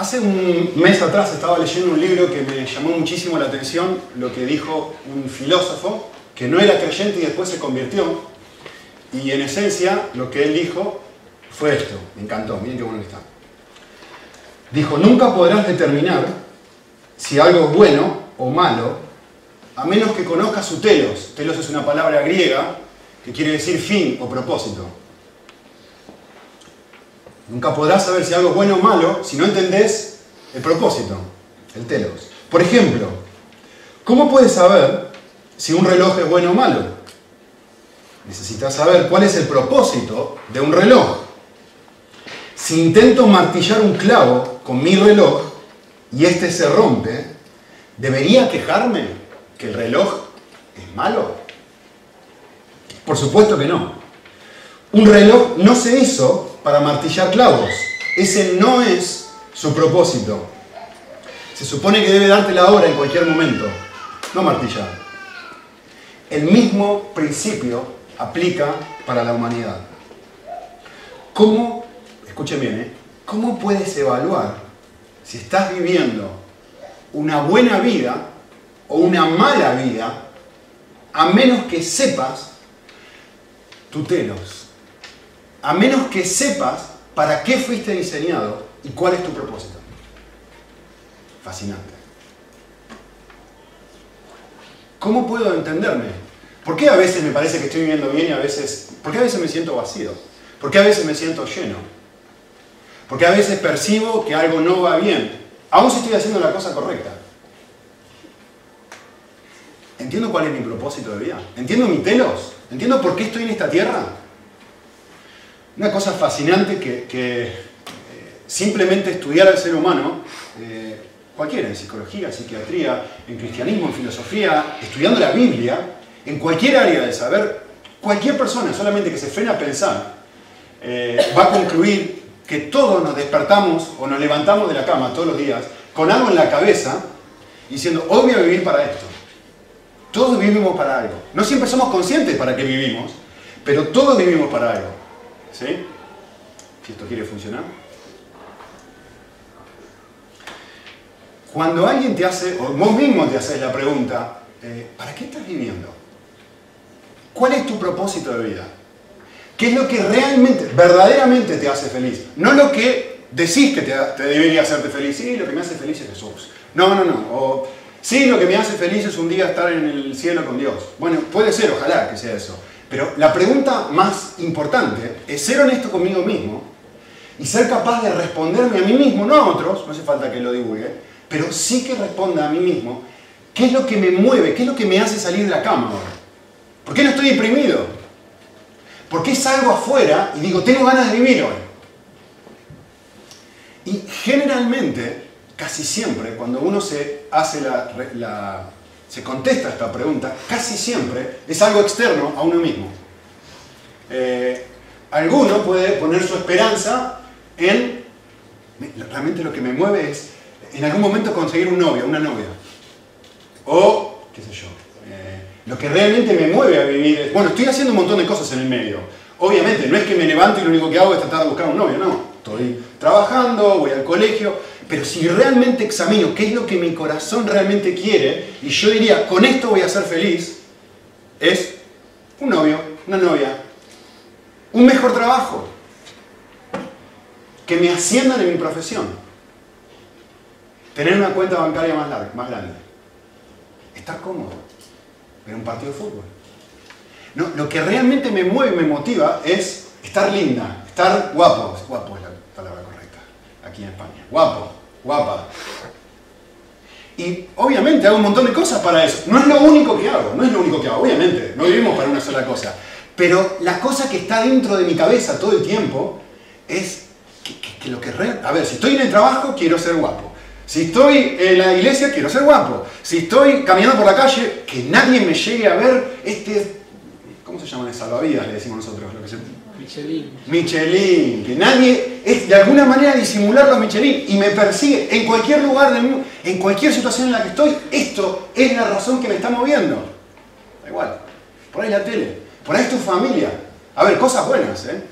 Hace un mes atrás estaba leyendo un libro que me llamó muchísimo la atención, lo que dijo un filósofo que no era creyente y después se convirtió. Y en esencia lo que él dijo fue esto, me encantó, miren qué bueno que está. Dijo, nunca podrás determinar si algo es bueno o malo, a menos que conozcas su telos. Telos es una palabra griega que quiere decir fin o propósito. Nunca podrás saber si algo es bueno o malo si no entendés el propósito, el telos. Por ejemplo, ¿cómo puedes saber si un reloj es bueno o malo? Necesitas saber cuál es el propósito de un reloj. Si intento martillar un clavo con mi reloj y este se rompe, ¿debería quejarme que el reloj es malo? Por supuesto que no. Un reloj no se hizo para martillar clavos. Ese no es su propósito. Se supone que debe darte la hora en cualquier momento, no martillar. El mismo principio aplica para la humanidad. ¿Cómo, escuchen bien, ¿eh? ¿cómo puedes evaluar si estás viviendo una buena vida o una mala vida a menos que sepas tu telos? A menos que sepas para qué fuiste diseñado y cuál es tu propósito. Fascinante. ¿Cómo puedo entenderme? ¿Por qué a veces me parece que estoy viviendo bien y a veces... ¿Por qué a veces me siento vacío? ¿Por qué a veces me siento lleno? ¿Por qué a veces percibo que algo no va bien? Aún si estoy haciendo la cosa correcta. ¿Entiendo cuál es mi propósito de vida? ¿Entiendo mi telos? ¿Entiendo por qué estoy en esta tierra? Una cosa fascinante que, eh, simplemente estudiar al ser humano, eh, cualquiera, en psicología, en psiquiatría, en cristianismo, en filosofía, estudiando la Biblia, en cualquier área de saber, cualquier persona solamente que se frena a pensar, eh, va a concluir que todos nos despertamos o nos levantamos de la cama todos los días con algo en la cabeza diciendo, hoy voy a vivir para esto. Todos vivimos para algo. No siempre somos conscientes para qué vivimos, pero todos vivimos para algo. ¿Sí? Si esto quiere funcionar. Cuando alguien te hace, o vos mismo te haces la pregunta, eh, ¿para qué estás viviendo? ¿Cuál es tu propósito de vida? ¿Qué es lo que realmente, verdaderamente te hace feliz? No lo que decís que te, debería hacerte feliz. Sí, lo que me hace feliz es Jesús. No, no, no. O, sí, lo que me hace feliz es un día estar en el cielo con Dios. Bueno, puede ser, ojalá que sea eso. Pero la pregunta más importante es ser honesto conmigo mismo y ser capaz de responderme a mí mismo, no a otros, no hace falta que lo divulgue, pero sí que responda a mí mismo qué es lo que me mueve, qué es lo que me hace salir de la cama ahora. ¿Por qué no estoy deprimido? ¿Por qué salgo afuera y digo, tengo ganas de vivir hoy? Y generalmente, casi siempre, cuando uno se hace la, la se contesta esta pregunta, casi siempre es algo externo a uno mismo. Eh, alguno puede poner su esperanza en, realmente lo que me mueve es en algún momento conseguir un novio, una novia. O, qué sé yo, eh, lo que realmente me mueve a vivir es, bueno, estoy haciendo un montón de cosas en el medio. Obviamente, no es que me levanto y lo único que hago es tratar de buscar un novio, no. Estoy trabajando, voy al colegio, pero si realmente examino qué es lo que mi corazón realmente quiere, y yo diría, con esto voy a ser feliz, es un novio, una novia, un mejor trabajo, que me asciendan en mi profesión, tener una cuenta bancaria más, larga, grande, estar cómodo, ver un partido de fútbol. No, lo que realmente me mueve y me motiva es estar linda, estar guapo, guapo es la palabra correcta, aquí en España, guapo, guapa. Y obviamente hago un montón de cosas para eso. No es lo único que hago, no es lo único que hago, obviamente. No vivimos para una sola cosa. Pero la cosa que está dentro de mi cabeza todo el tiempo es que, lo que... a ver, si estoy en el trabajo, quiero ser guapo. Si estoy en la iglesia, quiero ser guapo. Si estoy caminando por la calle, que nadie me llegue a ver este... ¿Cómo se llaman salvavidas? Le decimos nosotros. Lo que se, Michelin. Michelin, que nadie es de alguna manera disimular los Michelin y me persigue en cualquier lugar del mundo, en cualquier situación en la que estoy, esto es la razón que me está moviendo. Da igual. Por ahí la tele, por ahí tu familia. A ver, cosas buenas, ¿eh?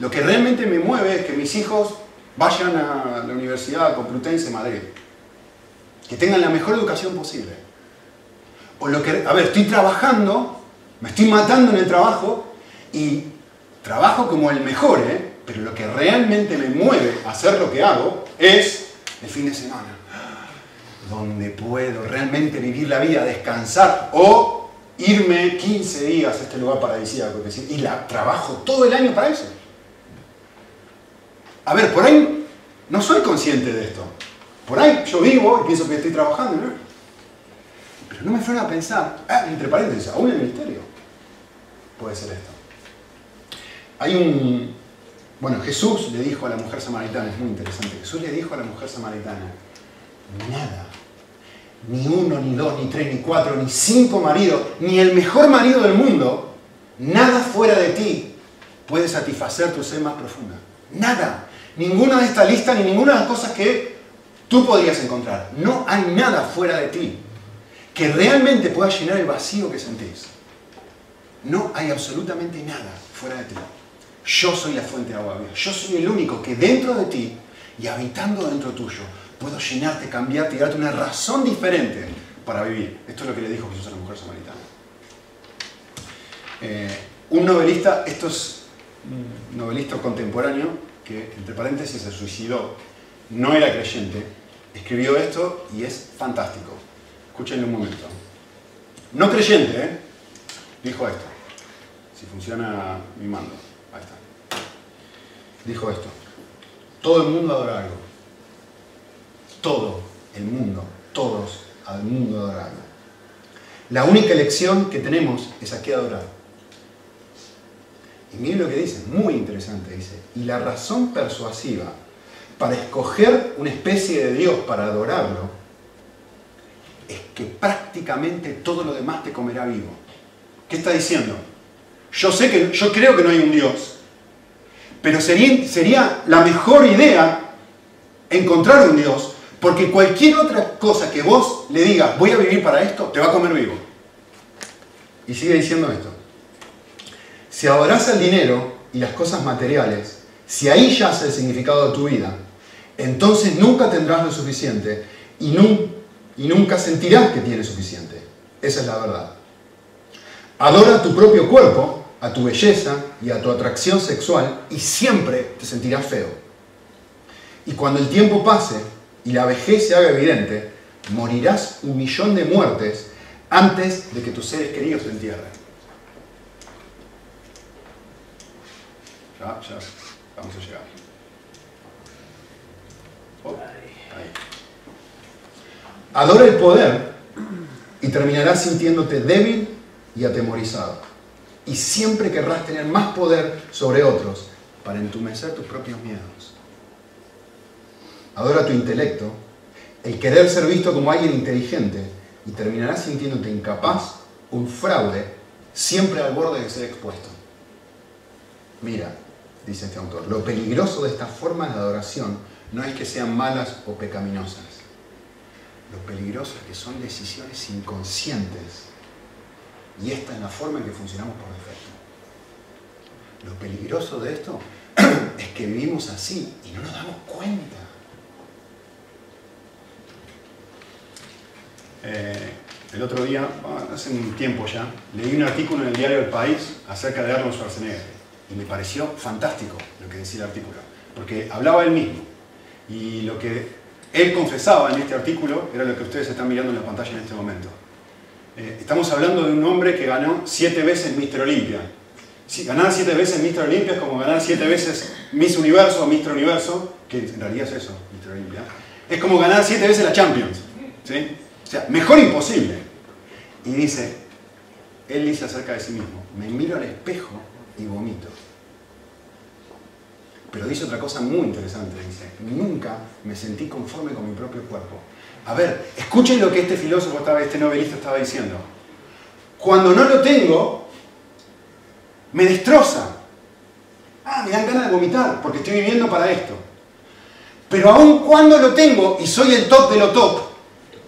Lo que realmente me mueve es que mis hijos vayan a la Universidad Complutense Madrid, que tengan la mejor educación posible. O lo que, a ver, estoy trabajando, me estoy matando en el trabajo y trabajo como el mejor, ¿eh? pero lo que realmente me mueve a hacer lo que hago es el fin de semana, donde puedo realmente vivir la vida, descansar o irme 15 días a este lugar paradisíaco y la trabajo todo el año para eso. A ver, por ahí no soy consciente de esto. Por ahí yo vivo y pienso que estoy trabajando, ¿no? Pero no me freno a pensar, ah, entre paréntesis, aún el misterio puede ser esto. Hay un... Bueno, Jesús le dijo a la mujer samaritana, es muy interesante, Jesús le dijo a la mujer samaritana, nada, ni uno, ni dos, ni tres, ni cuatro, ni cinco maridos, ni el mejor marido del mundo, nada fuera de ti puede satisfacer tu sed más profunda. Nada. Ninguna de esta lista, ni ninguna de las cosas que tú podrías encontrar. No hay nada fuera de ti que realmente pueda llenar el vacío que sentís. No hay absolutamente nada fuera de ti. Yo soy la fuente de agua viva. Yo soy el único que dentro de ti y habitando dentro tuyo puedo llenarte, cambiarte y darte una razón diferente para vivir. Esto es lo que le dijo Jesús a la mujer samaritana. Eh, un novelista, esto es un novelista contemporáneo que, entre paréntesis, se suicidó, no era creyente, escribió esto y es fantástico. Escúchenlo un momento. No creyente, ¿eh? Dijo esto. Si funciona mi mando. Dijo esto. Todo el mundo adora algo. Todo el mundo, todos al mundo adora algo. La única elección que tenemos es a qué adorar. Y miren lo que dice, muy interesante, dice. Y la razón persuasiva para escoger una especie de Dios para adorarlo es que prácticamente todo lo demás te comerá vivo. ¿Qué está diciendo? Yo sé que, yo creo que no hay un Dios, pero sería, sería la mejor idea encontrar un Dios, porque cualquier otra cosa que vos le digas, voy a vivir para esto, te va a comer vivo. Y sigue diciendo esto. Si adorás el dinero y las cosas materiales, si ahí yace el significado de tu vida, entonces nunca tendrás lo suficiente y, y nunca sentirás que tienes suficiente. Esa es la verdad. Adora tu propio cuerpo, a tu belleza y a tu atracción sexual y siempre te sentirás feo. Y cuando el tiempo pase y la vejez se haga evidente, morirás un millón de muertes antes de que tus seres queridos te entierren. Ya, ya, vamos a llegar. Oh, Adora el poder y terminarás sintiéndote débil y atemorizado. Y siempre querrás tener más poder sobre otros para entumecer tus propios miedos. Adora tu intelecto, el querer ser visto como alguien inteligente y terminarás sintiéndote incapaz, un fraude, siempre al borde de ser expuesto. Mira, dice este autor, lo peligroso de estas formas de adoración no es que sean malas o pecaminosas. Lo peligroso es que son decisiones inconscientes. Y esta es la forma en que funcionamos por defecto. Lo peligroso de esto es que vivimos así y no nos damos cuenta. Eh, el otro día, hace un tiempo ya, leí un artículo en el diario El País acerca de Arnold Schwarzenegger y me pareció fantástico lo que decía el artículo, porque hablaba él mismo. Y lo que él confesaba en este artículo era lo que ustedes están mirando en la pantalla en este momento. Eh, estamos hablando de un hombre que ganó siete veces Mr. Olympia. Si ganar siete veces Mr. Olympia es como ganar siete veces Miss Universo o Mr. Universo, que en realidad es eso, Mr. Olympia. Es como ganar siete veces la Champions. ¿sí? O sea, mejor imposible. Y dice, él dice acerca de sí mismo, me miro al espejo y vomito. Pero dice otra cosa muy interesante, dice, nunca me sentí conforme con mi propio cuerpo. A ver, escuchen lo que este filósofo, este novelista estaba diciendo. Cuando no lo tengo, me destroza. Ah, me dan ganas de vomitar porque estoy viviendo para esto. Pero aun cuando lo tengo y soy el top de lo top,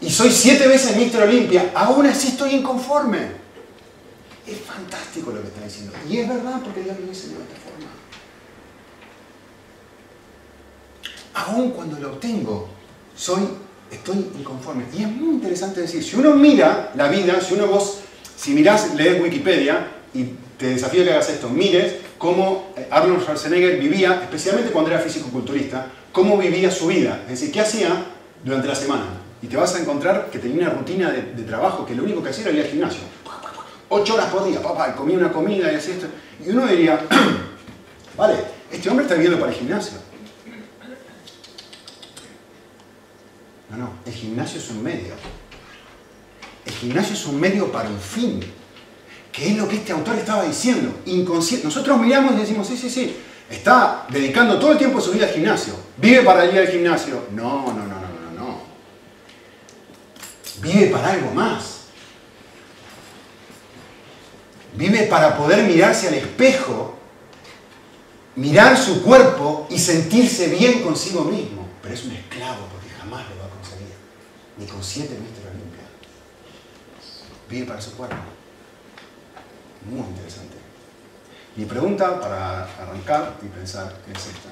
y soy siete veces Mister Olimpia, aún así estoy inconforme. Es fantástico lo que está diciendo. Y es verdad porque Dios lo dice de esta forma. aun cuando lo obtengo, soy, estoy inconforme. Y es muy interesante decir, si uno mira la vida, si uno vos, si mirás, lees Wikipedia y te desafío que hagas esto, mires cómo Arnold Schwarzenegger vivía, especialmente cuando era físico-culturista, cómo vivía su vida, es decir, qué hacía durante la semana. Y te vas a encontrar que tenía una rutina de, trabajo que lo único que hacía era ir al gimnasio. Ocho horas por día, papá, comía una comida y hacía esto. Y uno diría, vale, este hombre está viviendo para el gimnasio. No, no, el gimnasio es un medio. El gimnasio es un medio para un fin. Que es lo que este autor estaba diciendo. Inconsciente. Nosotros miramos y decimos, sí, sí, sí. Está dedicando todo el tiempo de su vida al gimnasio. Vive para ir al gimnasio. No, no, no, no, no, no. Vive para algo más. Vive para poder mirarse al espejo, mirar su cuerpo y sentirse bien consigo mismo. Pero es un esclavo porque jamás lo va a conseguir. Ni con siete metros limpia. Vive para su cuerpo. Muy interesante. Mi pregunta para arrancar y pensar es esta.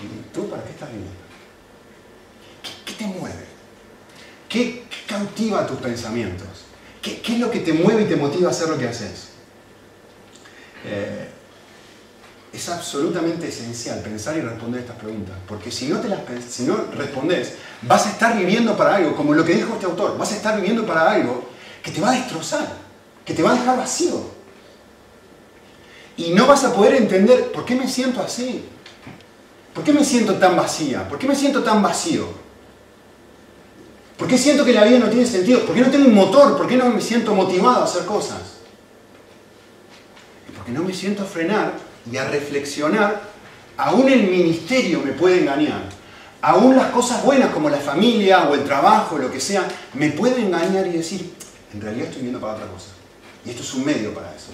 ¿Y tú para qué estás viviendo? ¿Qué, te mueve? ¿Qué, cautiva tus pensamientos? ¿Qué, es lo que te mueve y te motiva a hacer lo que haces? Eh, es absolutamente esencial pensar y responder estas preguntas, porque si no, te las, si no respondes, vas a estar viviendo para algo, como lo que dijo este autor, vas a estar viviendo para algo que te va a destrozar, que te va a dejar vacío. Y no vas a poder entender por qué me siento así. ¿Por qué me siento tan vacía? ¿Por qué me siento tan vacío? ¿Por qué siento que la vida no tiene sentido? ¿Por qué no tengo un motor? ¿Por qué no me siento motivado a hacer cosas? Porque no me siento a frenar y a reflexionar. Aún el ministerio me puede engañar. Aún las cosas buenas como la familia o el trabajo, lo que sea, me pueden engañar y decir, en realidad estoy viendo para otra cosa. Y esto es un medio para eso.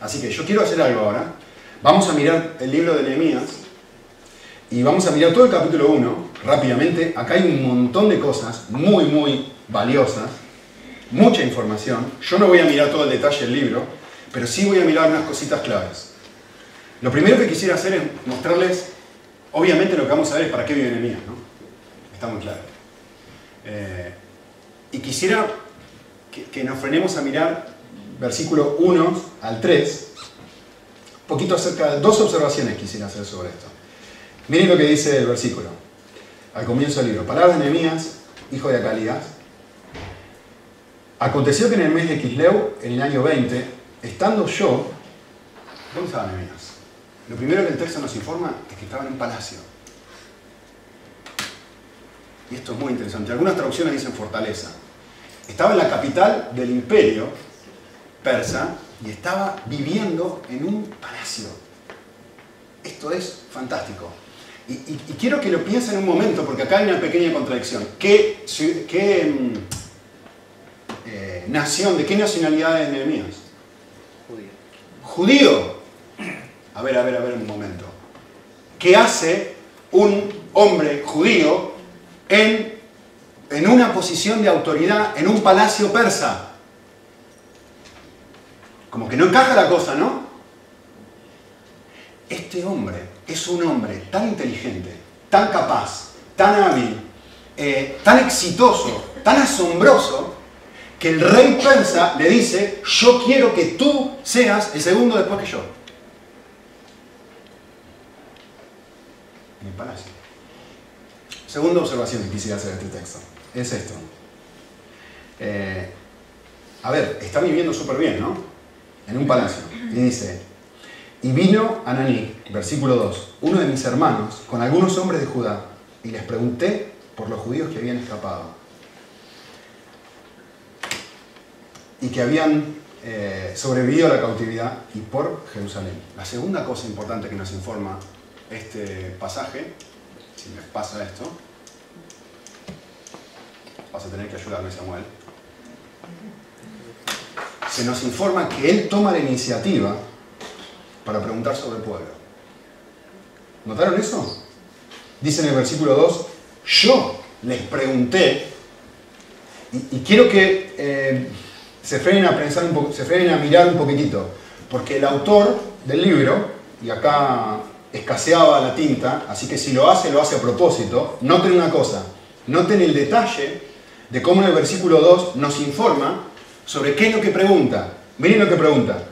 Así que yo quiero hacer algo ahora. Vamos a mirar el libro de Nehemías y vamos a mirar todo el capítulo 1 rápidamente. Acá hay un montón de cosas muy, muy valiosas, mucha información. Yo no voy a mirar todo el detalle del libro, pero sí voy a mirar unas cositas claves. Lo primero que quisiera hacer es mostrarles, obviamente lo que vamos a ver es para qué vive Nehemías, ¿no? Está muy claro. Eh, y quisiera que, nos frenemos a mirar versículo 1 al 3, poquito acerca de dos observaciones quisiera hacer sobre esto. Miren lo que dice el versículo, al comienzo del libro. Palabras de Nehemías, hijo de Acalías. Aconteció que en el mes de Quisleu, en el año 20, estando yo, ¿dónde estaba Nehemías? Lo primero que el texto nos informa es que estaba en un palacio. Y esto es muy interesante. Algunas traducciones dicen fortaleza. Estaba en la capital del imperio persa y estaba viviendo en un palacio. Esto es fantástico. Y, quiero que lo piensen un momento, porque acá hay una pequeña contradicción. ¿Qué, qué mm, eh, nación, de qué nacionalidad es Nehemías? Judío. Judío. A ver, a ver, a ver un momento. ¿Qué hace un hombre judío en, en una posición de autoridad en un palacio persa? Como que no encaja la cosa, ¿no? Este hombre es un hombre tan inteligente, tan capaz, tan hábil, eh, tan exitoso, tan asombroso, que el rey persa le dice, yo quiero que tú seas el segundo después que yo. En el palacio. Segunda observación que quisiera hacer de este texto es esto. Eh, a ver, está viviendo súper bien, ¿no? en un palacio. Y dice, y vino Ananí, versículo 2, uno de mis hermanos, con algunos hombres de Judá, y les pregunté por los judíos que habían escapado y que habían eh, sobrevivido a la cautividad y por Jerusalén. La segunda cosa importante que nos informa este pasaje, si me pasa esto, vas a tener que ayudarme Samuel, se nos informa que él toma la iniciativa para preguntar sobre el pueblo. ¿Notaron eso? Dice en el versículo 2, yo les pregunté, y, quiero que eh, se, frenen a pensar un se frenen a mirar un poquitito, porque el autor del libro, y acá escaseaba la tinta, así que si lo hace, lo hace a propósito. Noten una cosa, noten el detalle de cómo en el versículo 2 nos informa sobre qué es lo que pregunta. Miren lo que pregunta.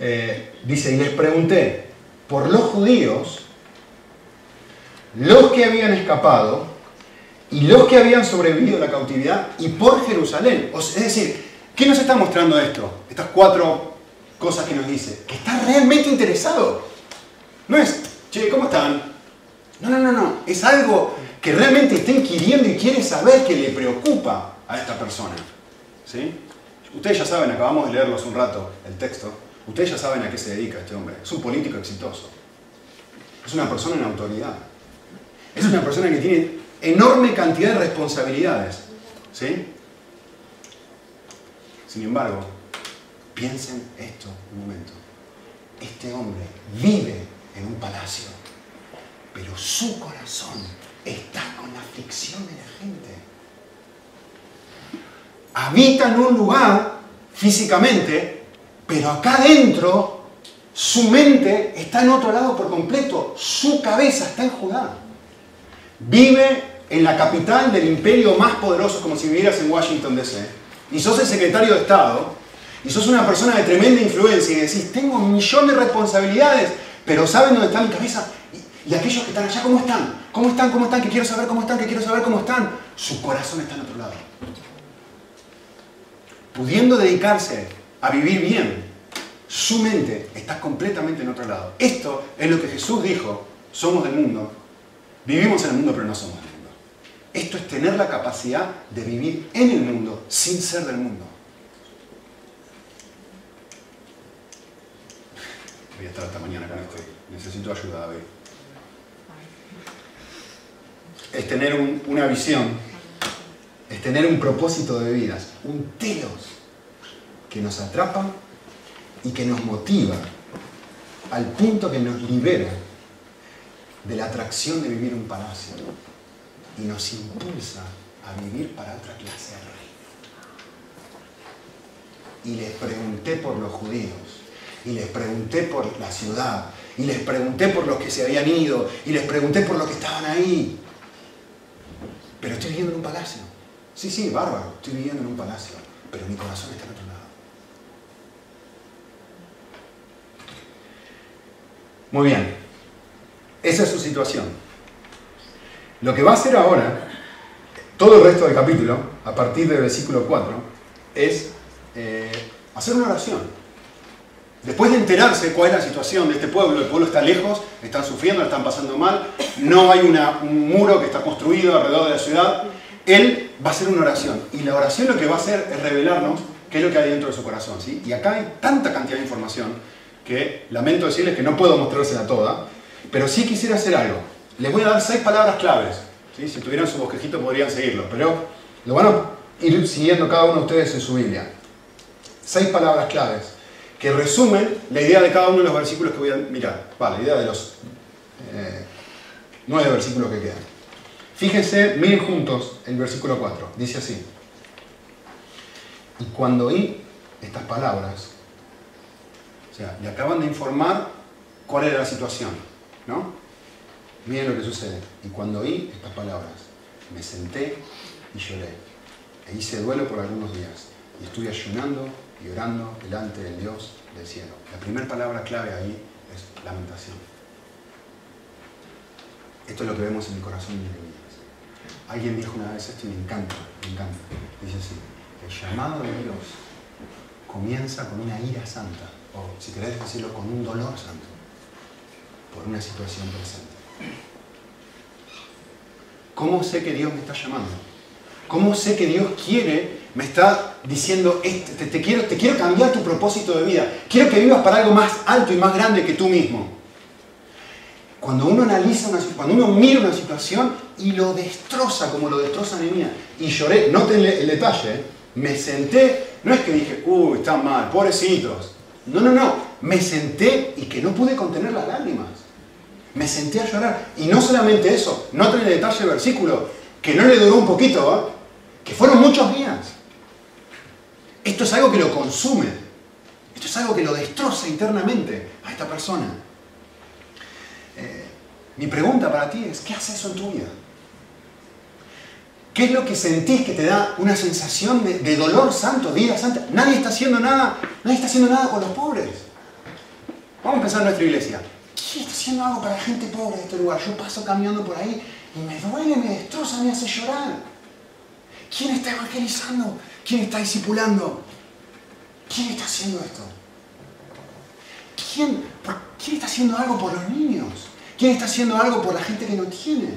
Eh, dice, y les pregunté, por los judíos, los que habían escapado y los que habían sobrevivido a la cautividad y por Jerusalén. es decir, ¿qué nos está mostrando esto? Estas cuatro cosas que nos dice. Que está realmente interesado. No es, che, ¿cómo están? No, no, no, no. Es algo que realmente está inquiriendo y quiere saber que le preocupa a esta persona. ¿Sí? Ustedes ya saben, acabamos de leerlo hace un rato, el texto. Ustedes ya saben a qué se dedica este hombre. Es un político exitoso. Es una persona en autoridad. Es una persona que tiene enorme cantidad de responsabilidades. ¿Sí? Sin embargo, piensen esto un momento. Este hombre vive en un palacio, pero su corazón está con la aflicción de la gente. Habita en un lugar físicamente, pero acá adentro su mente está en otro lado por completo. Su cabeza está en Judá. Vive en la capital del imperio más poderoso, como si vivieras en Washington DC. Y sos el secretario de Estado. Y sos una persona de tremenda influencia y decís, tengo un millón de responsabilidades, pero ¿saben dónde está mi cabeza? Y, aquellos que están allá, ¿cómo están? ¿Cómo están? ¿Cómo están? Que quiero saber cómo están, que quiero saber cómo están. Su corazón está en otro lado. Pudiendo dedicarse a vivir bien, su mente está completamente en otro lado. Esto es lo que Jesús dijo, somos del mundo, vivimos en el mundo pero no somos del mundo. Esto es tener la capacidad de vivir en el mundo sin ser del mundo. Voy a estar hasta mañana con esto. Necesito ayuda, David. Es tener un- una visión, es tener un propósito de vidas, un telos que nos atrapa y que nos motiva al punto que nos libera de la atracción de vivir un palacio y nos impulsa a vivir para otra clase de reino. Y les pregunté por los judíos, y les pregunté por la ciudad, y les pregunté por los que se habían ido, y les pregunté por los que estaban ahí. Pero estoy viviendo en un palacio. Sí, sí, bárbaro, estoy viviendo en un palacio, pero mi corazón está en otro lado. Muy bien, esa es su situación. Lo que va a hacer ahora, todo el resto del capítulo, a partir del versículo 4, es eh, hacer una oración. Después de enterarse cuál es la situación de este pueblo, el pueblo está lejos, están sufriendo, están pasando mal, no hay un muro que está construido alrededor de la ciudad, él va a hacer una oración. Y la oración lo que va a hacer es revelarnos qué es lo que hay dentro de su corazón. ¿sí? Y acá hay tanta cantidad de información que lamento decirles que no puedo mostrársela toda, pero sí quisiera hacer algo. Les voy a dar seis palabras claves. ¿sí? Si tuvieran su bosquejito podrían seguirlo, pero lo van a ir siguiendo cada uno de ustedes en su Biblia. Seis palabras claves que resumen la idea de cada uno de los versículos que voy a mirar. Va, la idea de los eh, nueve versículos que quedan. Fíjense, miren juntos el versículo 4. Dice así. Y cuando oí estas palabras, o sea, le acaban de informar cuál era la situación, ¿no? Miren lo que sucede. Y cuando oí estas palabras, me senté y lloré. E hice duelo por algunos días. Y estuve ayunando y orando delante del Dios del cielo. La primera palabra clave ahí es lamentación. Esto es lo que vemos en el corazón de Jeremías. Alguien dijo una vez esto y me encanta, me encanta. Dice así, el llamado de Dios comienza con una ira santa, o si querés decirlo, con un dolor santo, por una situación presente. ¿Cómo sé que Dios me está llamando? ¿Cómo sé que Dios quiere, me está diciendo, "Este, te, te quiero, te quiero cambiar tu propósito de vida? Quiero que vivas para algo más alto y más grande que tú mismo. Cuando uno analiza, una, cuando uno mira una situación y lo destroza como lo destroza Nehemías, y lloré, noten el detalle, ¿eh? me senté, no es que dije, uy, están mal, pobrecitos. No, no, no, me senté y que no pude contener las lágrimas. Me senté a llorar. Y no solamente eso, noten el detalle del versículo, que no le duró un poquito, ¿eh? que fueron muchos días. Esto es algo que lo consume. Esto es algo que lo destroza internamente a esta persona. Mi pregunta para ti es, ¿qué hace eso en tu vida? ¿Qué es lo que sentís que te da una sensación de, dolor santo, ira santa? Nadie está haciendo nada, nadie está haciendo nada con los pobres. Vamos a pensar en nuestra iglesia. ¿Quién está haciendo algo para la gente pobre de este lugar? Yo paso caminando por ahí y me duele, me destroza, me hace llorar. ¿Quién está evangelizando? ¿Quién está discipulando? ¿Quién está haciendo esto? ¿Quién, ¿Quién está haciendo algo por los niños? ¿Quién está haciendo algo por la gente que no tiene?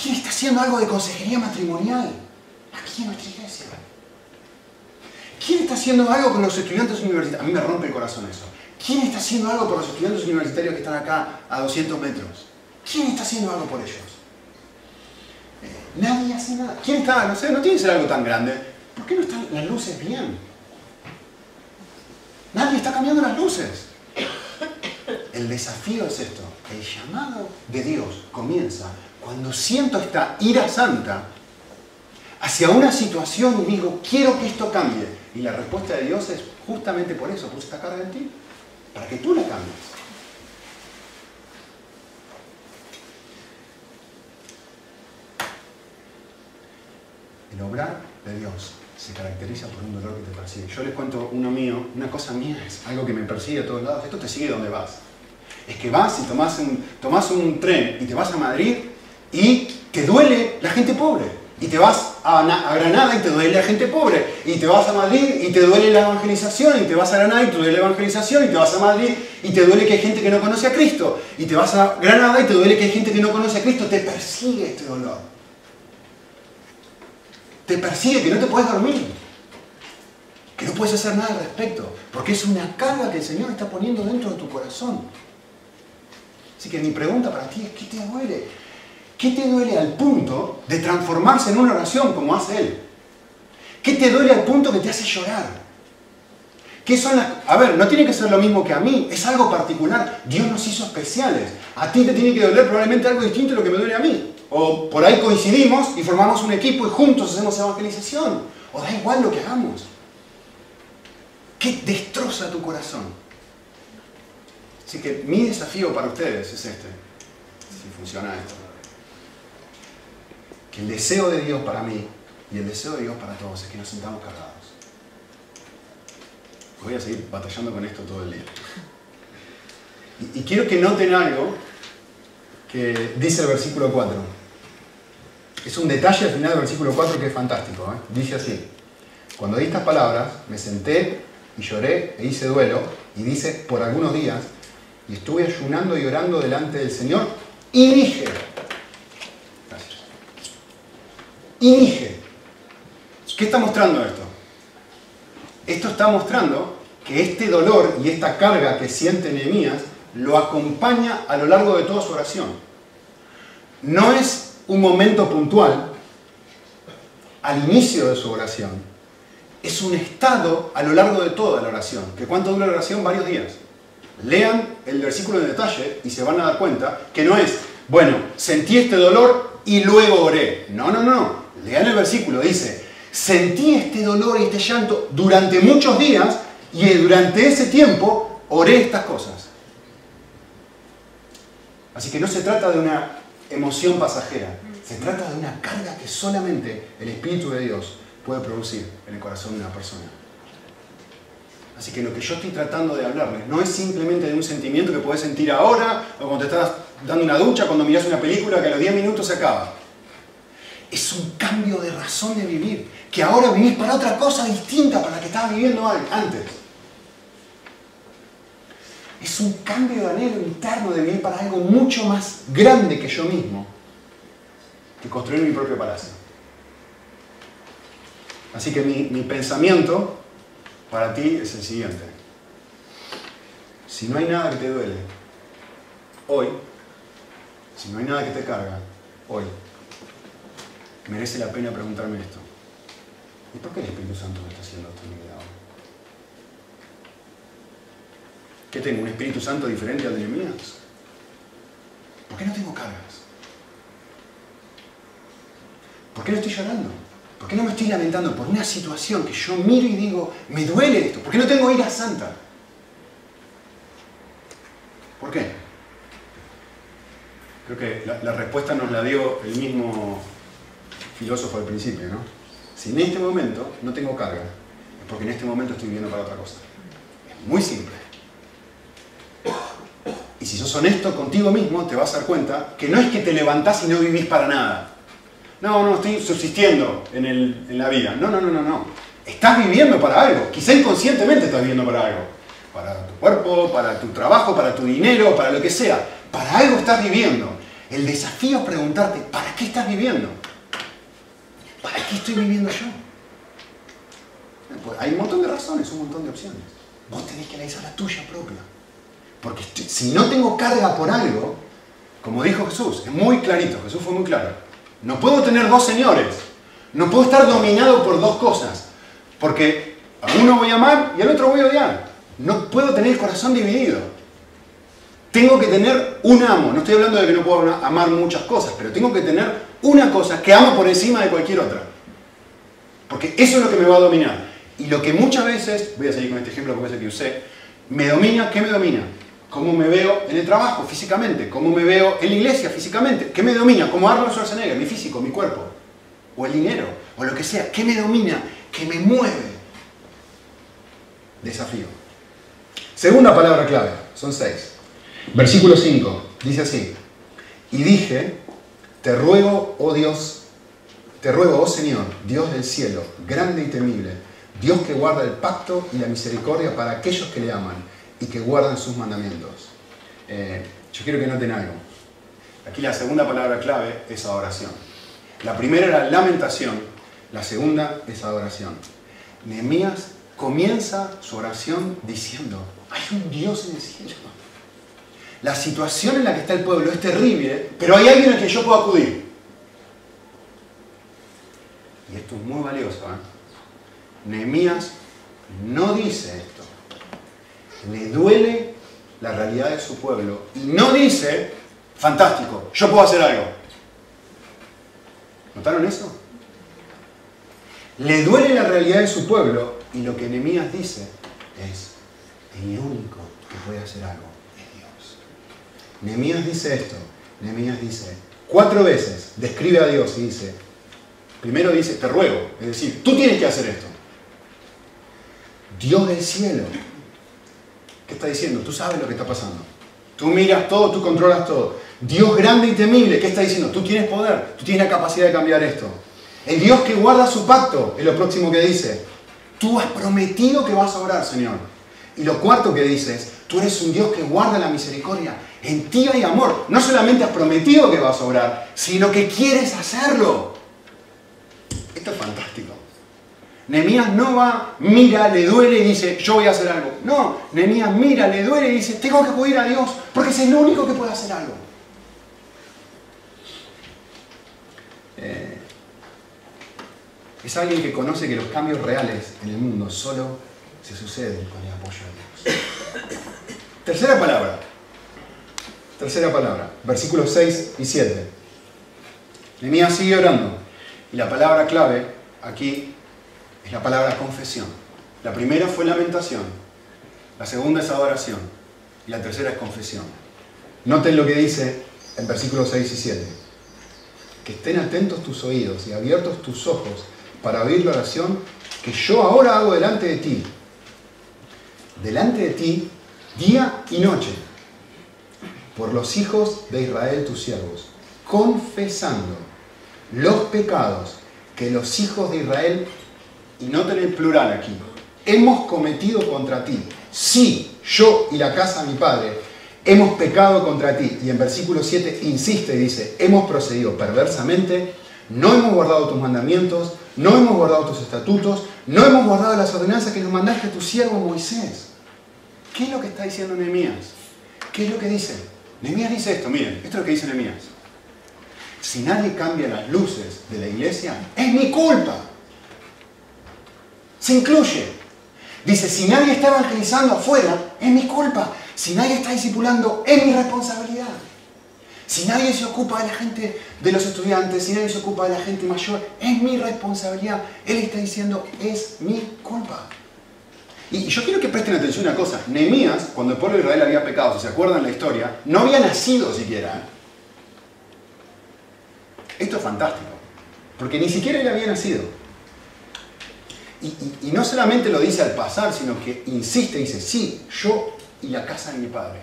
¿Quién está haciendo algo de consejería matrimonial? Aquí en nuestra iglesia. ¿Quién está haciendo algo con los estudiantes universitarios? A mí me rompe el corazón eso. ¿Quién está haciendo algo por los estudiantes universitarios que están acá a 200 metros? ¿Quién está haciendo algo por ellos? Eh, nadie hace nada. ¿Quién está? No sé, no tiene que ser algo tan grande. ¿Por qué no están las luces bien? Nadie está cambiando las luces. El desafío es esto. El llamado de Dios comienza cuando siento esta ira santa hacia una situación y digo, quiero que esto cambie. Y la respuesta de Dios es justamente por eso, puse esta carga en ti, para que tú la cambies. El obrar de Dios se caracteriza por un dolor que te persigue. Yo les cuento uno mío, una cosa mía, es algo que me persigue a todos lados. Esto te sigue donde vas. Es que vas y tomas un, un tren y te vas a Madrid y te duele la gente pobre. Y te vas a, Granada y te duele la gente pobre. Y te vas a Madrid y te duele la evangelización. Y te vas a Granada y te duele la evangelización. Y te vas a Madrid y te duele que hay gente que no conoce a Cristo. Y te vas a Granada y te duele que hay gente que no conoce a Cristo. Te persigue este dolor te persigue, que no te puedes dormir, que no puedes hacer nada al respecto, porque es una carga que el Señor está poniendo dentro de tu corazón. Así que mi pregunta para ti es, ¿qué te duele? ¿Qué te duele al punto de transformarse en una oración como hace Él? ¿Qué te duele al punto que te hace llorar? ¿Qué son las... A ver, no tiene que ser lo mismo que a mí, es algo particular. Dios nos hizo especiales. A ti te tiene que doler probablemente algo distinto de lo que me duele a mí. O por ahí coincidimos y formamos un equipo y juntos hacemos evangelización. O da igual lo que hagamos. ¿Qué destroza tu corazón? Así que mi desafío para ustedes es este. Si funciona esto. Que el deseo de Dios para mí y el deseo de Dios para todos es que nos sintamos cargados. Voy a seguir batallando con esto todo el día. Y, y quiero que noten algo que dice el versículo 4. Es un detalle al final del versículo 4 que es fantástico. ¿eh? Dice así, cuando di estas palabras, me senté y lloré e hice duelo, y dice, por algunos días, y estuve ayunando y orando delante del Señor, y dije, gracias, y dije, ¿qué está mostrando esto? Esto está mostrando que este dolor y esta carga que siente Nehemías lo acompaña a lo largo de toda su oración. No es un momento puntual al inicio de su oración. Es un estado a lo largo de toda la oración. ¿Que cuánto dura la oración? Varios días. Lean el versículo en detalle y se van a dar cuenta que no es, bueno, sentí este dolor y luego oré. No, no, no. Lean el versículo, dice, sentí este dolor y este llanto durante muchos días y durante ese tiempo oré estas cosas. Así que no se trata de una emoción pasajera. Se trata de una carga que solamente el Espíritu de Dios puede producir en el corazón de una persona. Así que lo que yo estoy tratando de hablarles no es simplemente de un sentimiento que puedes sentir ahora o cuando te estás dando una ducha, cuando miras una película que a los 10 minutos se acaba. Es un cambio de razón de vivir, que ahora vivís para otra cosa distinta para la que estabas viviendo antes. Es un cambio de anhelo interno de vivir para algo mucho más grande que yo mismo, que construir mi propio palacio. Así que mi, mi pensamiento para ti es el siguiente. Si no hay nada que te duele, hoy, si no hay nada que te carga, hoy, merece la pena preguntarme esto. ¿Y por qué el Espíritu Santo me está haciendo esto en mi vida ¿Qué tengo? ¿Un Espíritu Santo diferente al de Nehemías? ¿Por qué no tengo cargas? ¿Por qué no estoy llorando? ¿Por qué no me estoy lamentando por una situación que yo miro y digo, me duele esto? ¿Por qué no tengo ira santa? ¿Por qué? Creo que la, respuesta nos la dio el mismo filósofo al principio, ¿no? Si en este momento no tengo carga, es porque en este momento estoy viviendo para otra cosa. Es muy simple. Si sos honesto contigo mismo, te vas a dar cuenta que no es que te levantás y no vivís para nada. No, no, estoy subsistiendo en, el- en la vida. No, no, no, no, no. Estás viviendo para algo. Quizá inconscientemente estás viviendo para algo. Para tu cuerpo, para tu trabajo, para tu dinero, para lo que sea. Para algo estás viviendo. El desafío es preguntarte, ¿para qué estás viviendo? ¿Para qué estoy viviendo yo? Pues hay un montón de razones, un montón de opciones. Vos tenés que analizar la tuya propia. Porque si no tengo carga por algo, como dijo Jesús, es muy clarito, Jesús fue muy claro. No puedo tener dos señores. No puedo estar dominado por dos cosas. Porque a uno voy a amar y al otro voy a odiar. No puedo tener el corazón dividido. Tengo que tener un amo. No estoy hablando de que no puedo amar muchas cosas, pero tengo que tener una cosa que amo por encima de cualquier otra. Porque eso es lo que me va a dominar. Y lo que muchas veces, voy a seguir con este ejemplo porque es que usé, me domina, ¿qué me domina? ¿Cómo me veo en el trabajo físicamente? ¿Cómo me veo en la iglesia físicamente? ¿Qué me domina? ¿Cómo Arnold Schwarzenegger? Mi físico, mi cuerpo. O el dinero, o lo que sea. ¿Qué me domina? ¿Qué me mueve? Desafío. Segunda palabra clave, son seis. Versículo 5, dice así. Y dije, te ruego, oh Dios, te ruego, oh Señor, Dios del cielo, grande y temible, Dios que guarda el pacto y la misericordia para aquellos que le aman y que guardan sus mandamientos. Eh, yo quiero que noten algo. Aquí la segunda palabra clave es adoración. La primera era lamentación, la segunda es adoración. Nehemías comienza su oración diciendo, hay un Dios en el cielo. La situación en la que está el pueblo es terrible, pero hay alguien al que yo puedo acudir. Y esto es muy valioso. ¿eh? Nehemías no dice. Le duele la realidad de su pueblo y no dice, fantástico, yo puedo hacer algo. ¿Notaron eso? Le duele la realidad de su pueblo y lo que Nehemías dice es, el único que puede hacer algo es Dios. Nehemías dice esto, Nehemías dice, cuatro veces describe a Dios y dice, primero dice, te ruego, es decir, tú tienes que hacer esto. Dios del cielo, ¿qué está diciendo? Tú sabes lo que está pasando. Tú miras todo, tú controlas todo. Dios grande y temible, ¿qué está diciendo? Tú tienes poder, tú tienes la capacidad de cambiar esto. El Dios que guarda su pacto es lo próximo que dice. Tú has prometido que vas a orar, Señor. Y lo cuarto que dice es, tú eres un Dios que guarda la misericordia. En ti hay amor. No solamente has prometido que vas a orar, sino que quieres hacerlo. Esto es fantástico. Nehemías no va, mira, le duele y dice, yo voy a hacer algo. No, Nehemías mira, le duele y dice, tengo que acudir a Dios porque es el único que puede hacer algo. Eh, es alguien que conoce que los cambios reales en el mundo solo se suceden con el apoyo de Dios. Tercera palabra. Tercera palabra. Versículos 6 y 7. Nehemías sigue orando. Y la palabra clave aquí es la palabra confesión. La primera fue lamentación. La segunda es adoración. Y la tercera es confesión. Noten lo que dice en versículos 6 y 7. Que estén atentos tus oídos y abiertos tus ojos para oír la oración que yo ahora hago delante de ti. Delante de ti, día y noche, por los hijos de Israel tus siervos, confesando los pecados que los hijos de Israel, y noten el plural aquí, hemos cometido contra ti. Sí, yo y la casa de mi padre hemos pecado contra ti. Y en versículo 7 insiste y dice, hemos procedido perversamente, no hemos guardado tus mandamientos, no hemos guardado tus estatutos, no hemos guardado las ordenanzas que nos mandaste a tu siervo Moisés. ¿Qué es lo que está diciendo Nehemías? ¿Qué es lo que dice? Nehemías dice esto, miren, esto es lo que dice Nehemías. Si nadie cambia las luces de la iglesia, es mi culpa. Se incluye. Dice, si nadie está evangelizando afuera, es mi culpa. Si nadie está discipulando, es mi responsabilidad. Si nadie se ocupa de la gente, de los estudiantes, si nadie se ocupa de la gente mayor, es mi responsabilidad. Él está diciendo, es mi culpa. Y yo quiero que presten atención a una cosa. Nehemías, cuando el pueblo de Israel había pecado, si se acuerdan la historia, no había nacido siquiera. Esto es fantástico, porque ni siquiera él había nacido. Y, no solamente lo dice al pasar, sino que insiste, dice, sí, yo y la casa de mi padre.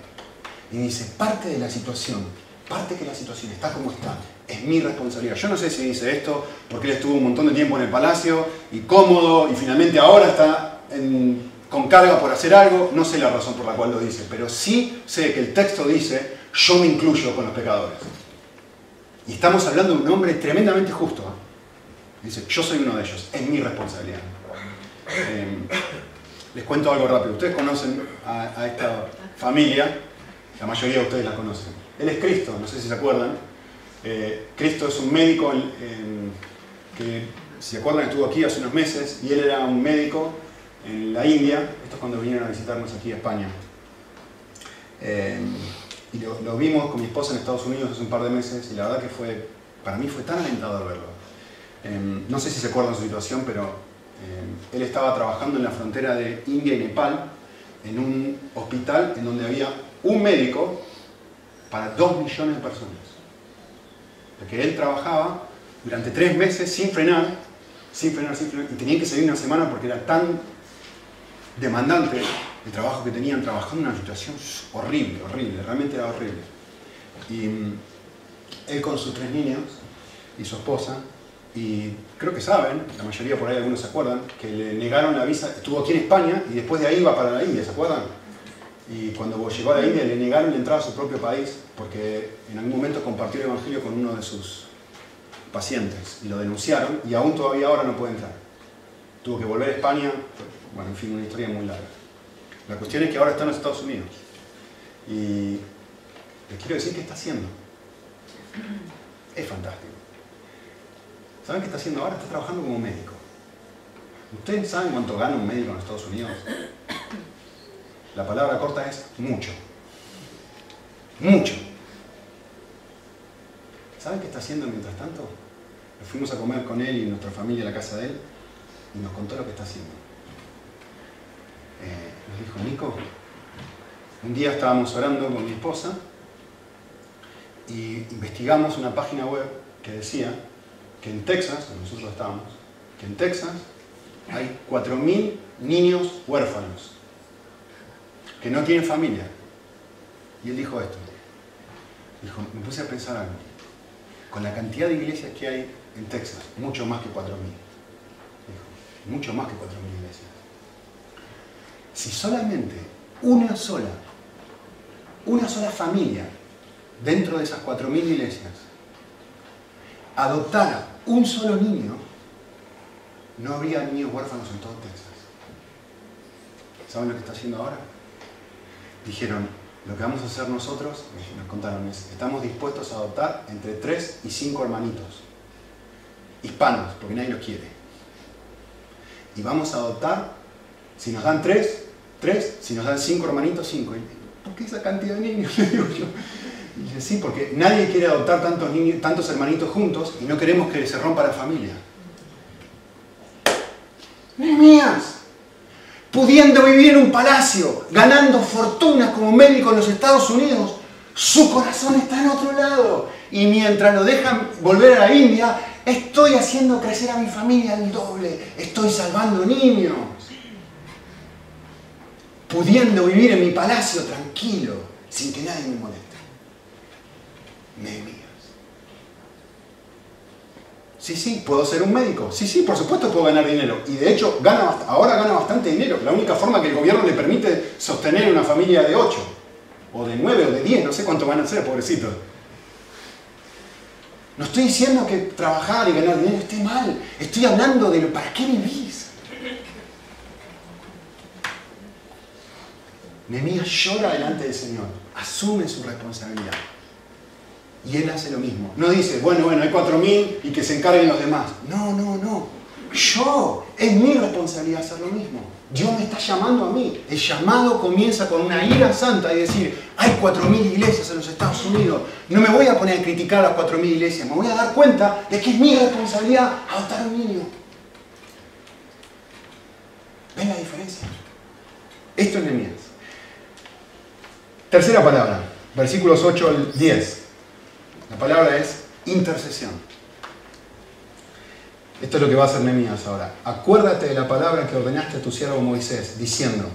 Y dice, parte de la situación, parte que la situación está como está, es mi responsabilidad. Yo no sé si dice esto porque él estuvo un montón de tiempo en el palacio y cómodo y finalmente ahora está con carga por hacer algo. No sé la razón por la cual lo dice, pero sí sé que el texto dice, yo me incluyo con los pecadores. Y estamos hablando de un hombre tremendamente justo. ¿eh? Dice, yo soy uno de ellos, es mi responsabilidad. Em, les cuento algo rápido. Ustedes conocen a, esta familia, la mayoría de ustedes la conocen. Él es Cristo, no sé si se acuerdan. Eh, Cristo es un médico que, si se acuerdan, estuvo aquí hace unos meses y él era un médico en la India. Esto es cuando vinieron a visitarnos aquí a España. Em, y lo, vimos con mi esposa en Estados Unidos hace un par de meses y la verdad que fue, para mí fue tan alentador verlo. No sé si se acuerdan su situación, pero eh, él estaba trabajando en la frontera de India y Nepal, en un hospital en donde había un médico para dos millones de personas. Porque él trabajaba durante tres meses sin frenar, sin frenar, sin frenar, y tenía que salir una semana porque era tan demandante el trabajo que tenían, trabajando en una situación horrible, horrible, realmente era horrible. Y mm, él con sus tres niños y su esposa y creo que saben, la mayoría por ahí algunos se acuerdan, que le negaron la visa, estuvo aquí en España y después de ahí iba para la India, ¿se acuerdan? Y cuando llegó a la India le negaron la entrada a su propio país porque en algún momento compartió el Evangelio con uno de sus pacientes y lo denunciaron y aún todavía ahora no puede entrar. Tuvo que volver a España, bueno, en fin, una historia muy larga. La cuestión es que ahora está en los Estados Unidos y les quiero decir qué está haciendo. Es fantástico. ¿Saben qué está haciendo ahora? Está trabajando como médico. ¿Ustedes saben cuánto gana un médico en Estados Unidos? La palabra corta es mucho. Mucho. ¿Saben qué está haciendo mientras tanto? Nos fuimos a comer con él y nuestra familia a la casa de él y nos contó lo que está haciendo. Eh, nos dijo, Nico, un día estábamos orando con mi esposa y investigamos una página web que decía que en Texas, donde nosotros estábamos, que en Texas hay 4.000 niños huérfanos que no tienen familia. Y él dijo esto. Dijo, me puse a pensar algo. Con la cantidad de iglesias que hay en Texas, mucho más que 4.000. mucho más que 4.000 iglesias. Si solamente una sola, una sola familia dentro de esas 4.000 iglesias adoptara un solo niño, no habría niños huérfanos en todo Texas. ¿Saben lo que está haciendo ahora? Dijeron, lo que vamos a hacer nosotros, nos contaron, es, estamos dispuestos a adoptar entre tres y cinco hermanitos, hispanos, porque nadie los quiere. Y vamos a adoptar, si nos dan tres, tres, si nos dan cinco hermanitos, cinco. ¿Por qué esa cantidad de niños? Le digo yo. Dice, sí, porque nadie quiere adoptar tantos, niños, tantos hermanitos juntos y no queremos que se rompa la familia. mías pudiendo vivir en un palacio, ganando fortunas como médico en los Estados Unidos, su corazón está en otro lado. Y mientras lo dejan volver a la India, estoy haciendo crecer a mi familia al doble, estoy salvando niños. Pudiendo vivir en mi palacio tranquilo, sin que nadie me moleste. Nehemías. Sí, sí, puedo ser un médico. Sí, sí, por supuesto puedo ganar dinero. Y de hecho, gana, ahora gana bastante dinero. La única forma que el gobierno le permite sostener una familia de 8, o de 9, o de 10, no sé cuánto van a ser, pobrecito. No estoy diciendo que trabajar y ganar dinero esté mal. Estoy hablando de lo, para qué vivís. Nehemías llora delante del Señor. Asume su responsabilidad. Y él hace lo mismo. No dice, bueno, bueno, hay 4.000 y que se encarguen los demás. No, no, no. Yo, es mi responsabilidad hacer lo mismo. Dios me está llamando a mí. El llamado comienza con una ira santa y decir, hay 4.000 iglesias en los Estados Unidos. No me voy a poner a criticar las 4.000 iglesias. Me voy a dar cuenta de que es mi responsabilidad adoptar a un niño. ¿Ven la diferencia? Esto es Nehemías. Tercera palabra, versículos 8 al 10. La palabra es intercesión. Esto es lo que va a hacer Nehemías ahora. Acuérdate de la palabra que ordenaste a tu siervo Moisés, diciendo,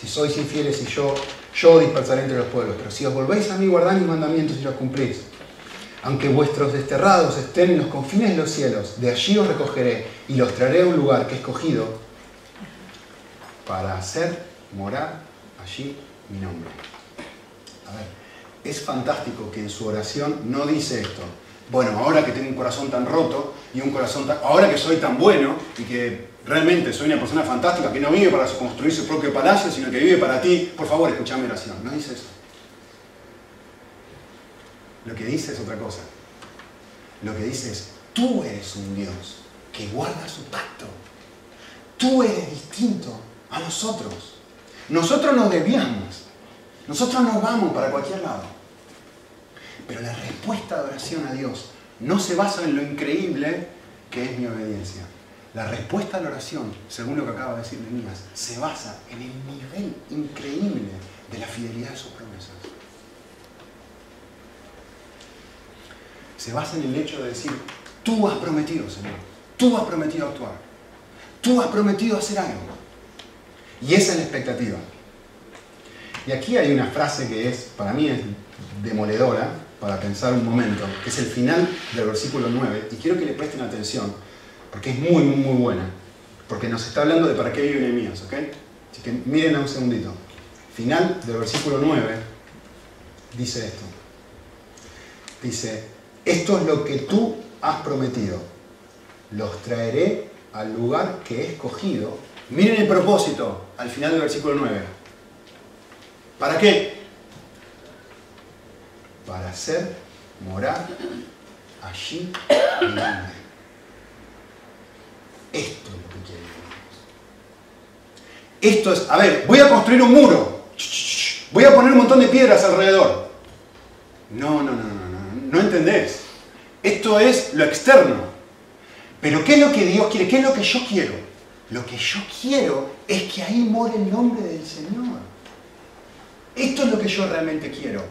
si sois infieles y yo, yo dispersaré entre los pueblos, pero si os volvéis a mí, guardad mis mandamientos y los cumplís. Aunque vuestros desterrados estén en los confines de los cielos, de allí os recogeré y los traeré a un lugar que he escogido para hacer morar allí mi nombre. A ver, es fantástico que en su oración no dice esto. Bueno, ahora que tengo un corazón tan roto y un corazón tan... Ahora que soy tan bueno y que realmente soy una persona fantástica que no vive para construir su propio palacio, sino que vive para ti, por favor, escuchame oración. No dice eso. Lo que dice es otra cosa. Lo que dice es, tú eres un Dios que guarda su pacto. Tú eres distinto a nosotros. Nosotros nos desviamos. Nosotros nos vamos para cualquier lado. Pero la respuesta de oración a Dios no se basa en lo increíble que es mi obediencia. La respuesta a la oración, según lo que acaba de decir Nehemías, se basa en el nivel increíble de la fidelidad de sus promesas. Se basa en el hecho de decir, tú has prometido, Señor, tú has prometido actuar, tú has prometido hacer algo. Y esa es la expectativa. Y aquí hay una frase que es, para mí es demoledora, para pensar un momento, que es el final del versículo 9, y quiero que le presten atención, porque es muy, muy, buena, porque nos está hablando de para qué vive Nehemías, ¿ok? Así que miren un segundito. Final del versículo 9 dice esto. Dice, esto es lo que tú has prometido. Los traeré al lugar que he escogido. Miren el propósito al final del versículo 9. ¿Para qué? Para hacer morar allí mi nombre. Esto es lo que quiere Dios. Esto es, a ver, voy a construir un muro. Voy a poner un montón de piedras alrededor. No, no, no, no, no, no entendés. Esto es lo externo. Pero ¿qué es lo que Dios quiere? ¿Qué es lo que yo quiero? Lo que yo quiero es que ahí more el nombre del Señor. Esto es lo que yo realmente quiero.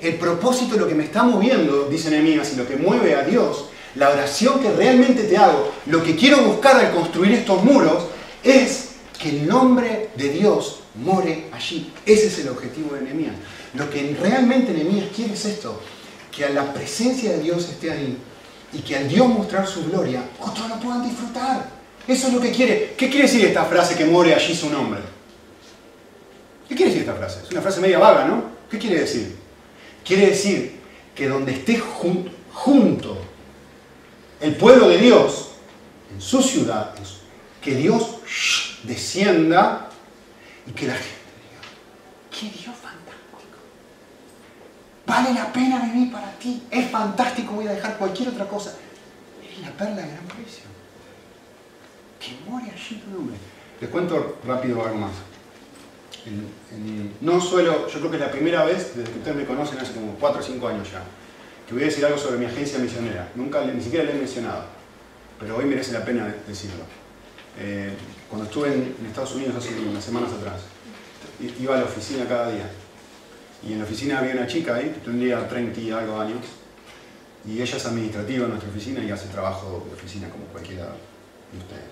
El propósito, lo que me está moviendo, dice Nehemías, y lo que mueve a Dios, la oración que realmente te hago, lo que quiero buscar al construir estos muros, es que el nombre de Dios more allí. Ese es el objetivo de Nehemías. Lo que realmente Nehemías quiere es esto, que a la presencia de Dios esté ahí y que al Dios mostrar su gloria, otros lo puedan disfrutar. Eso es lo que quiere. ¿Qué quiere decir esta frase que more allí su nombre? ¿Qué quiere decir esta frase? Es una frase media vaga, ¿no? ¿Qué quiere decir? Quiere decir que donde esté junto el pueblo de Dios, en su ciudad, que Dios descienda y que la gente diga, ¡qué Dios fantástico! Vale la pena vivir para ti, es fantástico, voy a dejar cualquier otra cosa. Es la perla de gran precio. Que more allí tu nombre. Les cuento rápido algo más no suelo, yo creo que es la primera vez desde que ustedes me conocen hace como 4 o 5 años ya, que voy a decir algo sobre mi agencia misionera. Nunca, ni siquiera le he mencionado, pero hoy merece la pena decirlo. Eh, cuando estuve en, Estados Unidos hace unas semanas atrás, iba a la oficina cada día. Y en la oficina había una chica ahí, que tendría 30 y algo años, y ella es administrativa en nuestra oficina y hace trabajo de oficina como cualquiera de ustedes.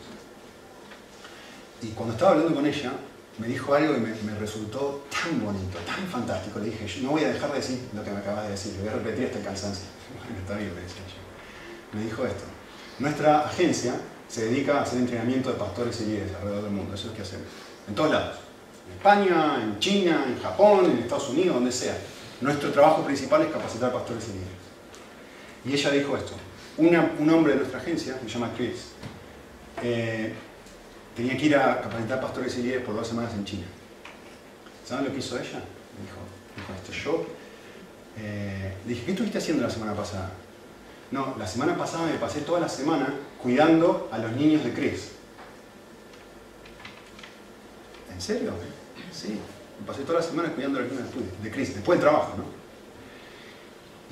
Y cuando estaba hablando con ella, me dijo algo y me, resultó tan bonito, tan fantástico. Le dije, yo no voy a dejar de decir lo que me acabas de decir, lo voy a repetir hasta el cansancio. Bueno, está bien, me decía yo. Me dijo esto. Nuestra agencia se dedica a hacer entrenamiento de pastores y líderes alrededor del mundo. Eso es lo que hacemos. En todos lados. En España, en China, en Japón, en Estados Unidos, donde sea. Nuestro trabajo principal es capacitar pastores y líderes. Y ella dijo esto. un hombre de nuestra agencia, se llama Chris, eh, tenía que ir a capacitar pastores y líderes por dos semanas en China. ¿Saben lo que hizo ella? Me dijo, dijo esto, yo eh, dije, ¿qué estuviste haciendo la semana pasada? No, la semana pasada me pasé toda la semana cuidando a los niños de Cris. ¿En serio? Sí, me pasé toda la semana cuidando a los niños de Cris, después del trabajo, ¿no?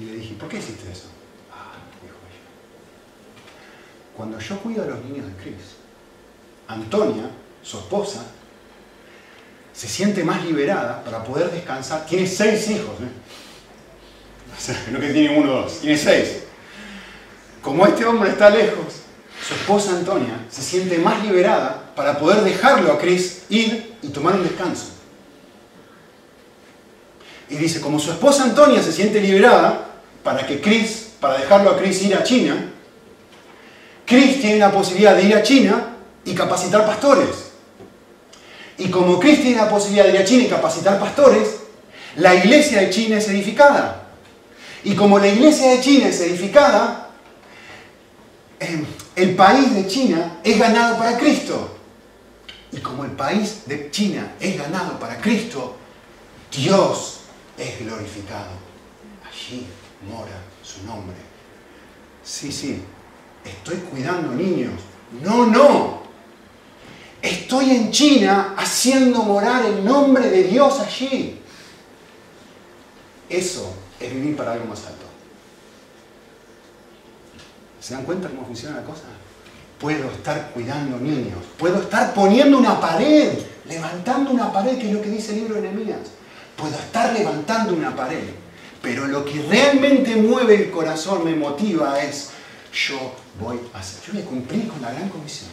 Y le dije, ¿por qué hiciste eso? Ah, dijo ella. Cuando yo cuido a los niños de Cris, Antonia, su esposa, se siente más liberada para poder descansar. Tiene seis hijos. ¿eh? no que tiene uno o dos, tiene seis. Como este hombre está lejos, su esposa Antonia se siente más liberada para poder dejarlo a Chris ir y tomar un descanso. Y dice, como su esposa Antonia se siente liberada para que Chris, para dejarlo a Chris ir a China, Chris tiene la posibilidad de ir a China y capacitar pastores. Y como Chris tiene la posibilidad de ir a China y capacitar pastores, la iglesia de China es edificada. Y como la iglesia de China es edificada, em, el país de China es ganado para Cristo. Y como el país de China es ganado para Cristo, Dios es glorificado. Allí mora su nombre. Sí, sí, estoy cuidando niños. No, no. Estoy en China haciendo morar el nombre de Dios allí. Eso es vivir para algo más alto. ¿Se dan cuenta cómo funciona la cosa? Puedo estar cuidando niños, puedo estar poniendo una pared, levantando una pared, que es lo que dice el libro de Nehemías. Puedo estar levantando una pared, pero lo que realmente mueve el corazón, me motiva, es yo voy a hacer. Yo voy a cumplir con la gran comisión.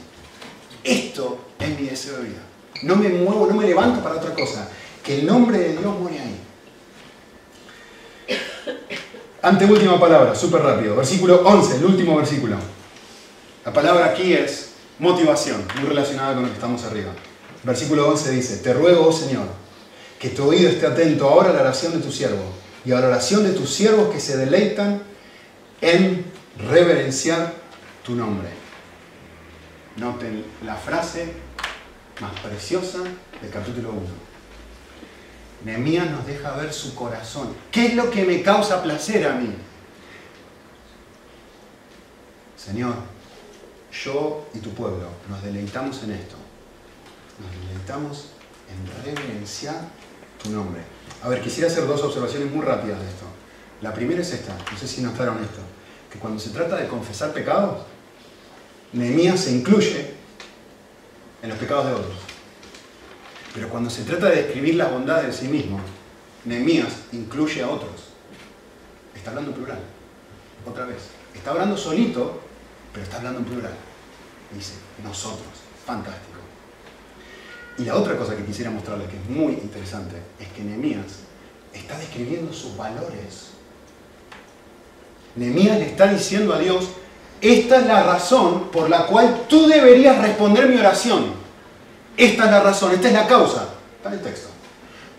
Esto es mi deseo de vida. No me muevo, no me levanto para otra cosa. Que el nombre de Dios muere ahí. Anteúltima palabra, súper rápido. Versículo 11, el último versículo. La palabra aquí es motivación, muy relacionada con lo que estamos arriba. Versículo 11 dice, te ruego, oh Señor, que tu oído esté atento ahora a la oración de tu siervo y a la oración de tus siervos que se deleitan en reverenciar tu nombre. Noten la frase más preciosa del capítulo 1. Nehemías nos deja ver su corazón. ¿Qué es lo que me causa placer a mí? Señor, yo y tu pueblo nos deleitamos en esto. Nos deleitamos en reverenciar tu nombre. A ver, quisiera hacer dos observaciones muy rápidas de esto. La primera es esta, no sé si notaron esto, que cuando se trata de confesar pecados, Nehemías se incluye en los pecados de otros. Pero cuando se trata de describir las bondades de sí mismo, Nehemías incluye a otros. Está hablando en plural. Otra vez. Está hablando solito, pero está hablando en plural. Dice, nosotros. Fantástico. Y la otra cosa que quisiera mostrarles, que es muy interesante, es que Nehemías está describiendo sus valores. Nehemías le está diciendo a Dios, esta es la razón por la cual tú deberías responder mi oración. Esta es la razón, esta es la causa. Está el texto.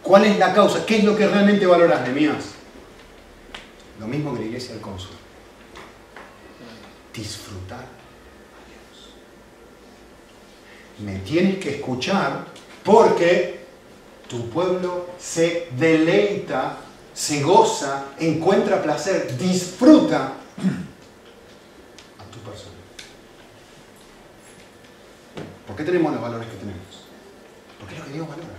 ¿Cuál es la causa? ¿Qué es lo que realmente valoras, Nehemías? Lo mismo que la iglesia del cónsul. Disfrutar a Dios. Me tienes que escuchar porque tu pueblo se deleita, se goza, encuentra placer, disfruta a tu persona. ¿Por qué tenemos los valores que tenemos? Porque es lo que Dios valora.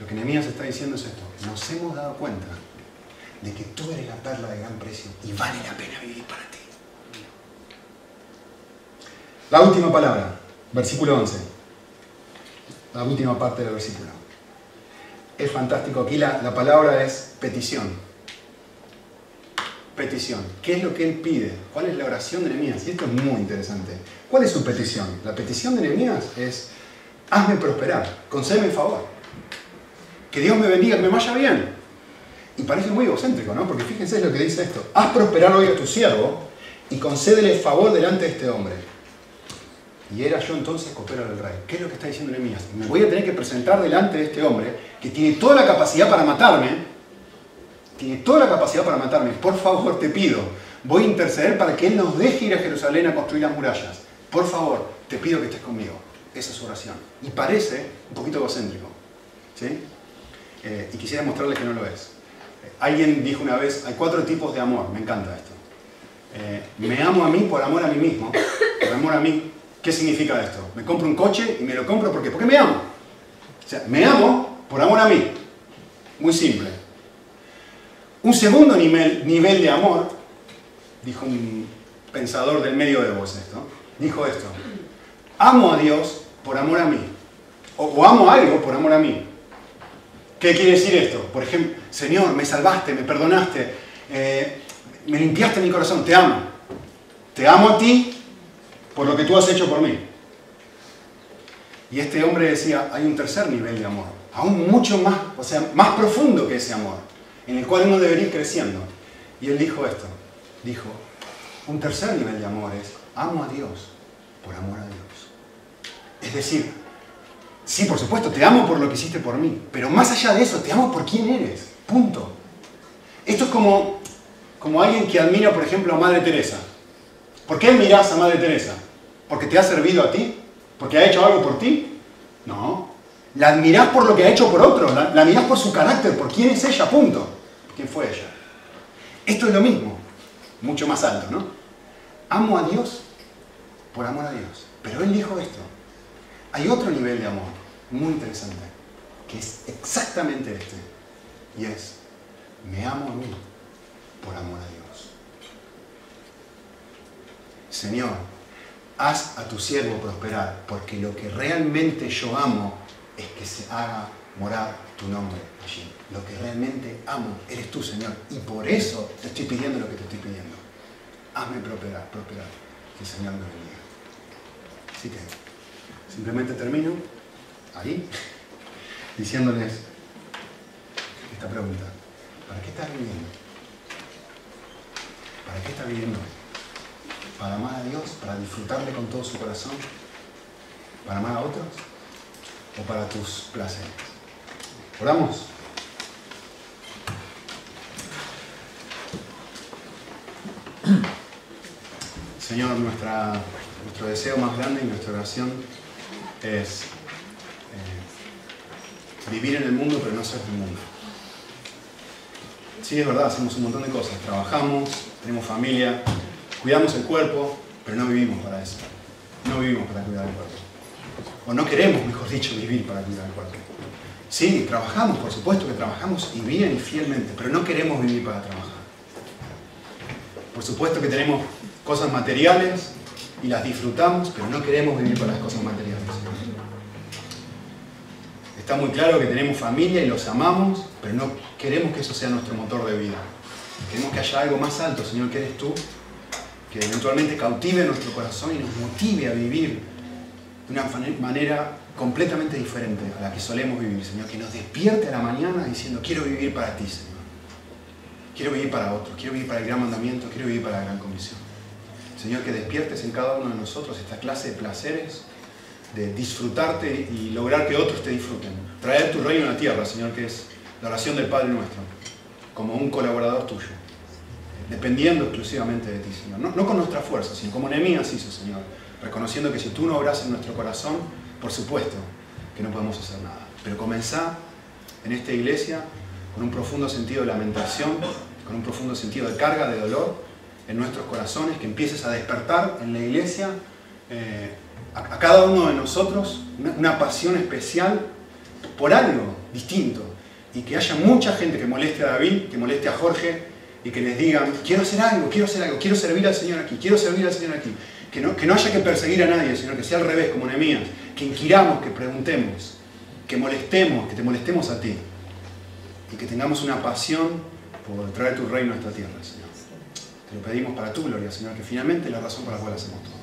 Lo que Nehemías está diciendo es esto. Nos hemos dado cuenta de que tú eres la perla de gran precio y vale la pena vivir para ti. La última palabra, versículo 11. La última parte del versículo. Es fantástico. Aquí la, la palabra es petición. Petición. ¿Qué es lo que él pide? ¿Cuál es la oración de Nehemías? Y esto es muy interesante. ¿Cuál es su petición? La petición de Nehemías es, hazme prosperar, concédeme favor. Que Dios me bendiga, que me vaya bien. Y parece muy egocéntrico, ¿no? Porque fíjense lo que dice esto. Haz prosperar hoy a tu siervo y concédele favor delante de este hombre. Y era yo entonces copero del rey. ¿Qué es lo que está diciendo Nehemías? Me voy a tener que presentar delante de este hombre que tiene toda la capacidad para matarme. Tiene toda la capacidad para matarme. Por favor, te pido. Voy a interceder para que él nos deje ir a Jerusalén a construir las murallas. Por favor, te pido que estés conmigo. Esa es su oración. Y parece un poquito egocéntrico. ¿Sí? Eh, y quisiera mostrarles que no lo es. Alguien dijo una vez, hay cuatro tipos de amor, me encanta esto. Eh, me amo a mí por amor a mí mismo, por amor a mí. ¿Qué significa esto? Me compro un coche y me lo compro ¿por qué? porque me amo. O sea, me amo por amor a mí. Muy simple. Un segundo nivel, de amor, dijo un pensador del medio de voz esto, dijo esto. Amo a Dios por amor a mí. O, o amo algo por amor a mí. ¿Qué quiere decir esto? Por ejemplo, Señor, me salvaste, me perdonaste, eh, me limpiaste mi corazón, te amo. te amo a ti por lo que tú has hecho por mí. Y este hombre decía, hay un tercer nivel de amor, aún mucho más, o sea, más profundo que ese amor, en el cual uno debería ir creciendo. Y él dijo esto, dijo, un tercer nivel de amor es, amo a Dios por amor a Dios. Es decir, sí, por supuesto, te amo por lo que hiciste por mí, pero más allá de eso, te amo por quién eres, punto. Esto es como, como alguien que admira, por ejemplo, a Madre Teresa. ¿Por qué admiras a Madre Teresa? ¿Porque te ha servido a ti? ¿Porque ha hecho algo por ti? No. La admirás por lo que ha hecho por otro, la, la por su carácter, por quién es ella, punto. ¿Quién fue ella? Esto es lo mismo, mucho más alto, ¿no? Amo a Dios por amor a Dios. Pero él dijo esto. Hay otro nivel de amor muy interesante, que es exactamente este. Y es, me amo a mí por amor a Dios. Señor, haz a tu siervo prosperar, porque lo que realmente yo amo es que se haga morar tu nombre allí. Lo que realmente amo eres tú, Señor. Y por eso te estoy pidiendo lo que te estoy pidiendo. Hazme prosperar, prosperar. Que el Señor me bendiga. Así que simplemente termino ahí diciéndoles esta pregunta. ¿Para qué estás viviendo? ¿Para qué estás viviendo? ¿Para amar a Dios? ¿Para disfrutarle con todo su corazón? ¿Para amar a otros? ¿O para tus placeres? Oramos. Señor, nuestra, nuestro deseo más grande y nuestra oración es eh, vivir en el mundo pero no ser del mundo. Sí, es verdad, hacemos un montón de cosas. Trabajamos, tenemos familia, cuidamos el cuerpo, pero no vivimos para eso. No vivimos para cuidar el cuerpo. O no queremos, mejor dicho, vivir para cuidar el cuerpo. Sí, trabajamos, por supuesto que trabajamos y bien y fielmente, pero no queremos vivir para trabajar. Por supuesto que tenemos cosas materiales y las disfrutamos, pero no queremos vivir para las cosas materiales. Está muy claro que tenemos familia y los amamos, pero no queremos que eso sea nuestro motor de vida. Queremos que haya algo más alto, Señor, que eres tú, que eventualmente cautive nuestro corazón y nos motive a vivir de una manera completamente diferente a la que solemos vivir, Señor. Que nos despierte a la mañana diciendo, quiero vivir para ti, Señor. Quiero vivir para otros, quiero vivir para el gran mandamiento, quiero vivir para la gran comisión. Señor, que despiertes en cada uno de nosotros esta clase de placeres, de disfrutarte y lograr que otros te disfruten. Traer tu reino a la tierra, Señor, que es la oración del Padre nuestro, como un colaborador tuyo, dependiendo exclusivamente de ti, Señor. No, con nuestra fuerza, sino como Nehemías hizo, Señor, reconociendo que si tú no obras en nuestro corazón, por supuesto que no podemos hacer nada. Pero comenzá en esta iglesia con un profundo sentido de lamentación, con un profundo sentido de carga, de dolor en nuestros corazones, que empieces a despertar en la iglesia eh, a, cada uno de nosotros una, una, pasión especial por algo distinto y que haya mucha gente que moleste a David, que moleste a Jorge y que les digan, quiero hacer algo, quiero hacer algo, quiero servir al Señor aquí, quiero servir al Señor aquí. Que no, que no haya que perseguir a nadie, sino que sea al revés, como Nehemías, que inquiramos, que preguntemos, que molestemos, que te molestemos a ti y que tengamos una pasión por traer tu reino a esta tierra, Señor. Te lo pedimos para tu gloria, Señor, que finalmente es la razón por la cual hacemos todo.